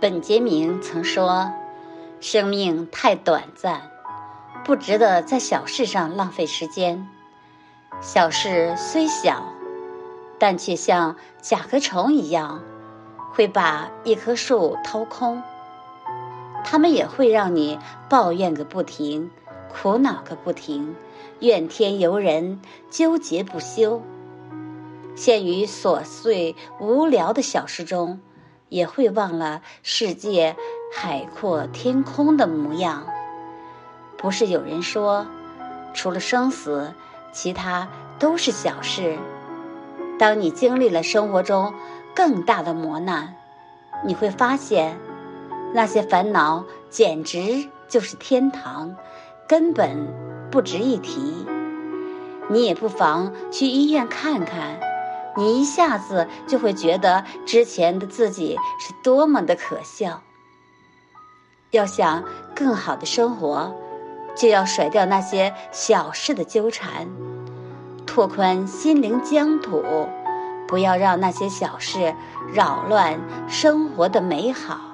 本杰明曾说：“生命太短暂，不值得在小事上浪费时间。小事虽小，但却像甲壳虫一样，会把一棵树掏空。它们也会让你抱怨个不停，苦恼个不停，怨天尤人，纠结不休。陷于琐碎无聊的小事中。”也会忘了世界海阔天空的模样。不是有人说，除了生死，其他都是小事。当你经历了生活中更大的磨难，你会发现，那些烦恼简直就是天堂，根本不值一提。你也不妨去医院看看。你一下子就会觉得之前的自己是多么的可笑。要想更好的生活，就要甩掉那些小事的纠缠，拓宽心灵疆土，不要让那些小事扰乱生活的美好。